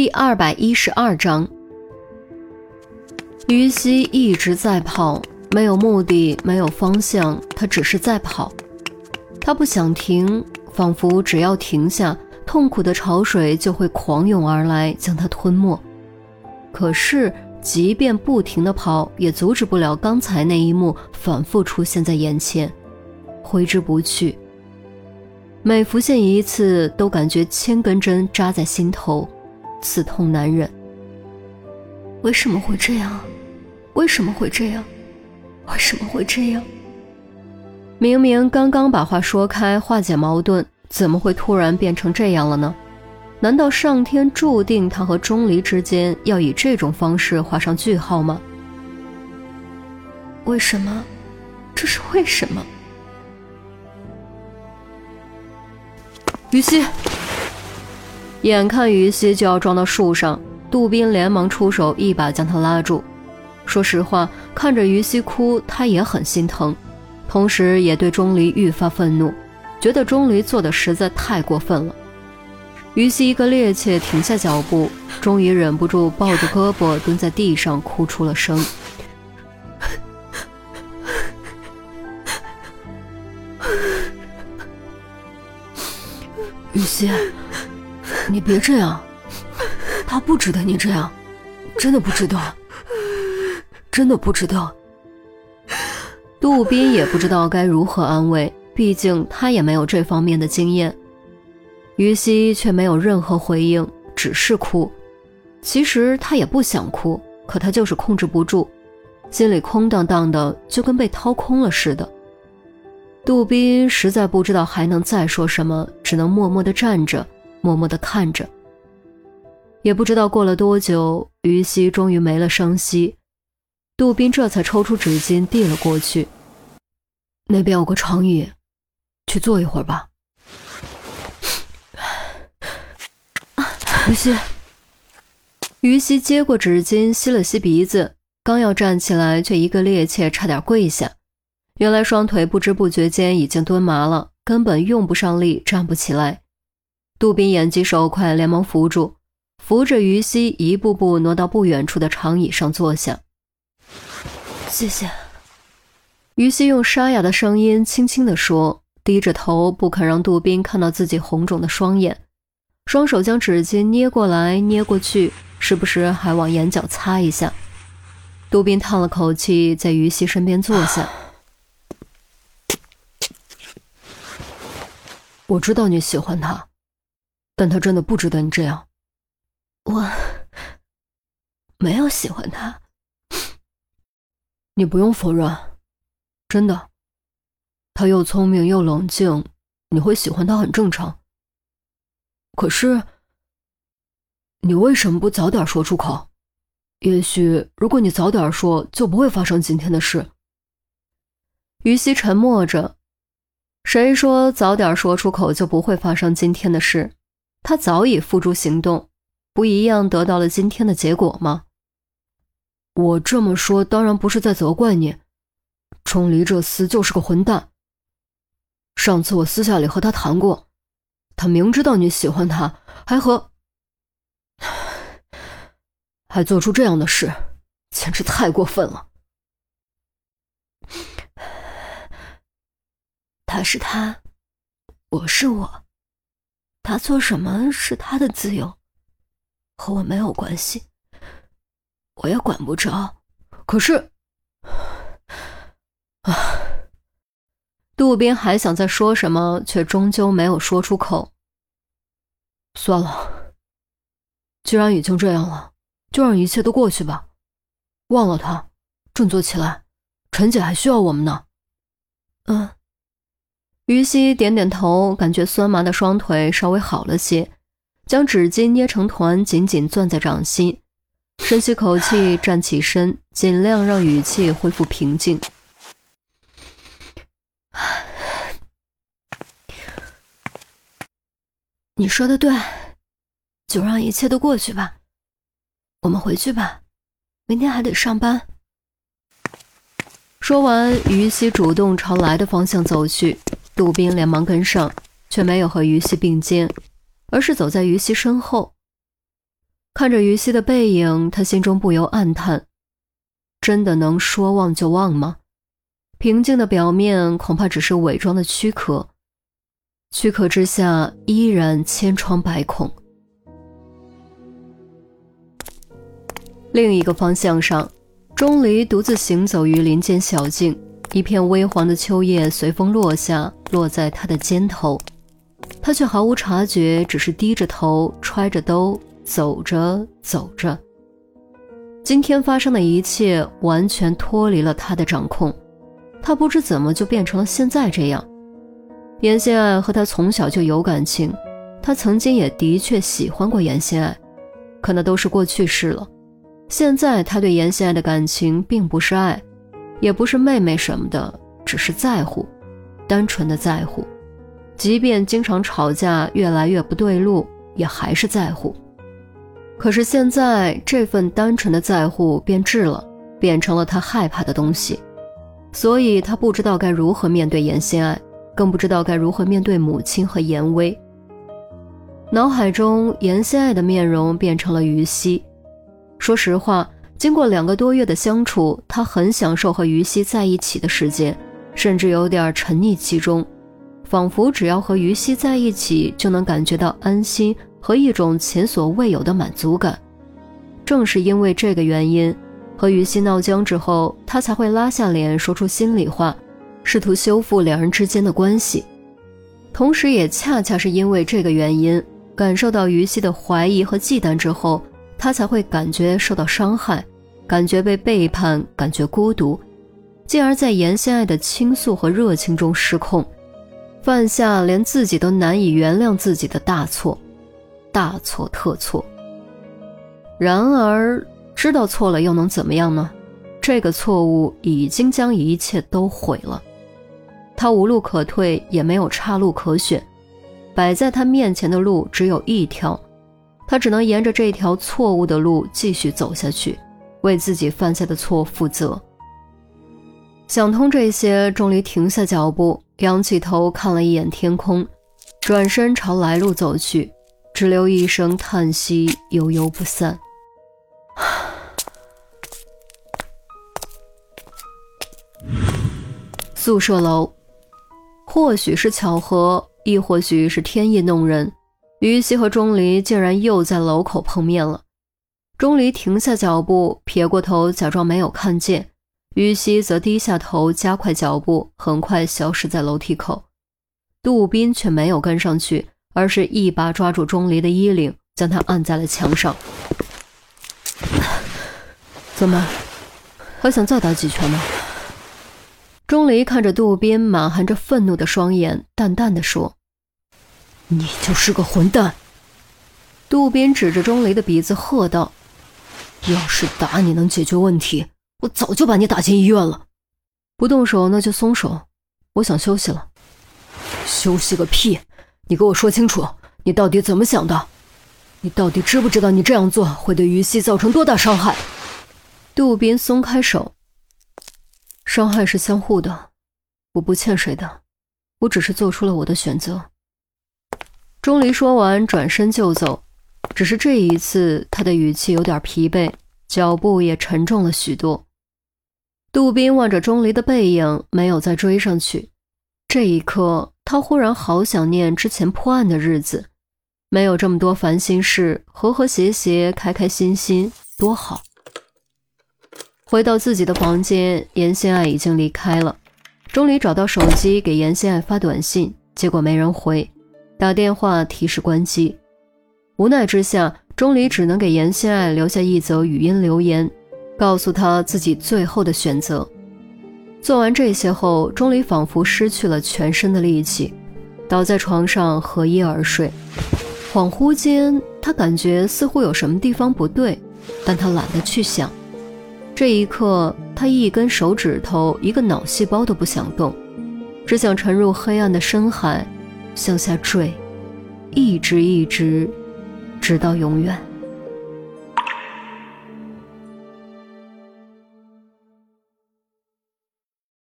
第二百一十二章，于西一直在跑，没有目的，没有方向，他只是在跑。他不想停，仿佛只要停下，痛苦的潮水就会狂涌而来，将他吞没。可是，即便不停的跑，也阻止不了刚才那一幕反复出现在眼前，挥之不去。每浮现一次，都感觉千根针扎在心头，刺痛难忍。为什么会这样？为什么会这样？为什么会这样？明明刚刚把话说开，化解矛盾，怎么会突然变成这样了呢？难道上天注定他和钟离之间要以这种方式画上句号吗？为什么？这是为什么？于西，眼看于西就要撞到树上，杜宾连忙出手，一把将他拉住。说实话，看着于西哭，他也很心疼，同时也对钟离愈发愤怒，觉得钟离做的实在太过分了。于西一个趔趄，停下脚步，终于忍不住抱着胳膊蹲在地上哭出了声。雨溪，你别这样，他不值得你这样，真的不值得，真的不值得。杜宾也不知道该如何安慰，毕竟他也没有这方面的经验。于西却没有任何回应，只是哭。其实他也不想哭，可他就是控制不住，心里空荡荡的，就跟被掏空了似的。杜宾实在不知道还能再说什么，只能默默地站着，默默地看着。也不知道过了多久，于西终于没了声息，杜宾这才抽出纸巾递了过去。那边有个长椅，去坐一会儿吧。于西，于西接过纸巾，吸了吸鼻子，刚要站起来，却一个趔趄，差点跪下。原来双腿不知不觉间已经蹲麻了，根本用不上力，站不起来。杜宾眼疾手快，连忙扶住，扶着于西一步步挪到不远处的长椅上坐下。谢谢。于西用沙哑的声音轻轻地说，低着头，不肯让杜宾看到自己红肿的双眼，双手将纸巾捏过来捏过去，时不时还往眼角擦一下。杜宾叹了口气，在于西身边坐下。我知道你喜欢他，但他真的不值得你这样。我没有喜欢他，你不用否认，真的。他又聪明又冷静，你会喜欢他很正常。可是，你为什么不早点说出口？也许如果你早点说，就不会发生今天的事。于西沉默着。谁说早点说出口就不会发生今天的事？他早已付诸行动，不一样得到了今天的结果吗？我这么说当然不是在责怪你，钟离这厮就是个混蛋。上次我私下里和他谈过，他明知道你喜欢他，还和，还做出这样的事，简直太过分了。他是他，我是我，他做什么是他的自由，和我没有关系，我也管不着。可是，啊，杜宾还想再说什么，却终究没有说出口。算了，既然已经这样了，就让一切都过去吧，忘了他，振作起来，陈姐还需要我们呢。嗯。于西点点头，感觉酸麻的双腿稍微好了些，将纸巾捏成团，紧紧攥在掌心，深吸口气，站起身，尽量让语气恢复平静。你说的对，就让一切都过去吧，我们回去吧，明天还得上班。说完，于西主动朝来的方向走去。杜宾连忙跟上，却没有和于西并肩，而是走在于西身后。看着于西的背影，他心中不由暗叹：真的能说忘就忘吗？平静的表面恐怕只是伪装的躯壳，躯壳之下依然千疮百孔。另一个方向上，钟离独自行走于林间小径，一片微黄的秋叶随风落下，落在他的肩头，他却毫无察觉，只是低着头，揣着兜，走着走着。今天发生的一切完全脱离了他的掌控，他不知怎么就变成了现在这样。严心爱和他从小就有感情，他曾经也的确喜欢过严心爱，可那都是过去式了。现在他对严心爱的感情并不是爱，也不是妹妹什么的，只是在乎，单纯的在乎。即便经常吵架，越来越不对路，也还是在乎。可是现在这份单纯的在乎变质了，变成了他害怕的东西，所以他不知道该如何面对严心爱，更不知道该如何面对母亲和严威。脑海中严心爱的面容变成了于西。说实话，经过两个多月的相处，他很享受和于西在一起的时间，甚至有点沉溺其中，仿佛只要和于西在一起，就能感觉到安心和一种前所未有的满足感。正是因为这个原因，和于西闹僵之后，他才会拉下脸说出心里话，试图修复两人之间的关系。同时，也恰恰是因为这个原因，感受到于西的怀疑和忌惮之后。他才会感觉受到伤害，感觉被背叛，感觉孤独，进而，在严心爱的倾诉和热情中失控，犯下连自己都难以原谅自己的大错，大错特错。然而，知道错了又能怎么样呢？这个错误已经将一切都毁了，他无路可退，也没有岔路可选，摆在他面前的路只有一条。他只能沿着这条错误的路继续走下去，为自己犯下的错负责。想通这些，钟离停下脚步，仰起头看了一眼天空，转身朝来路走去，只留一声叹息，悠悠不散。宿舍楼，或许是巧合，亦或许是天意弄人。于西和钟离竟然又在楼口碰面了。钟离停下脚步，撇过头，假装没有看见；于西则低下头，加快脚步，很快消失在楼梯口。杜斌却没有跟上去，而是一把抓住钟离的衣领，将他按在了墙上。怎么，还想再打几拳吗？钟离看着杜斌满含着愤怒的双眼，淡淡的说。你就是个混蛋！杜宾指着钟离的鼻子喝道：“要是打你能解决问题，我早就把你打进医院了。不动手那就松手，我想休息了。休息个屁！你给我说清楚，你到底怎么想的？你到底知不知道你这样做会对于西造成多大伤害？”杜宾松开手，伤害是相互的，我不欠谁的，我只是做出了我的选择。钟离说完，转身就走。只是这一次，他的语气有点疲惫，脚步也沉重了许多。杜宾望着钟离的背影，没有再追上去。这一刻，他忽然好想念之前破案的日子，没有这么多烦心事，和和谐谐，开开心心，多好。回到自己的房间，严心爱已经离开了。钟离找到手机给严心爱发短信，结果没人回。打电话提示关机，无奈之下，钟离只能给严心爱留下一则语音留言，告诉他自己最后的选择。做完这些后，钟离仿佛失去了全身的力气，倒在床上合衣而睡。恍惚间，他感觉似乎有什么地方不对，但他懒得去想。这一刻，他一根手指头、一个脑细胞都不想动，只想沉入黑暗的深海。向下坠，一直一直，直到永远。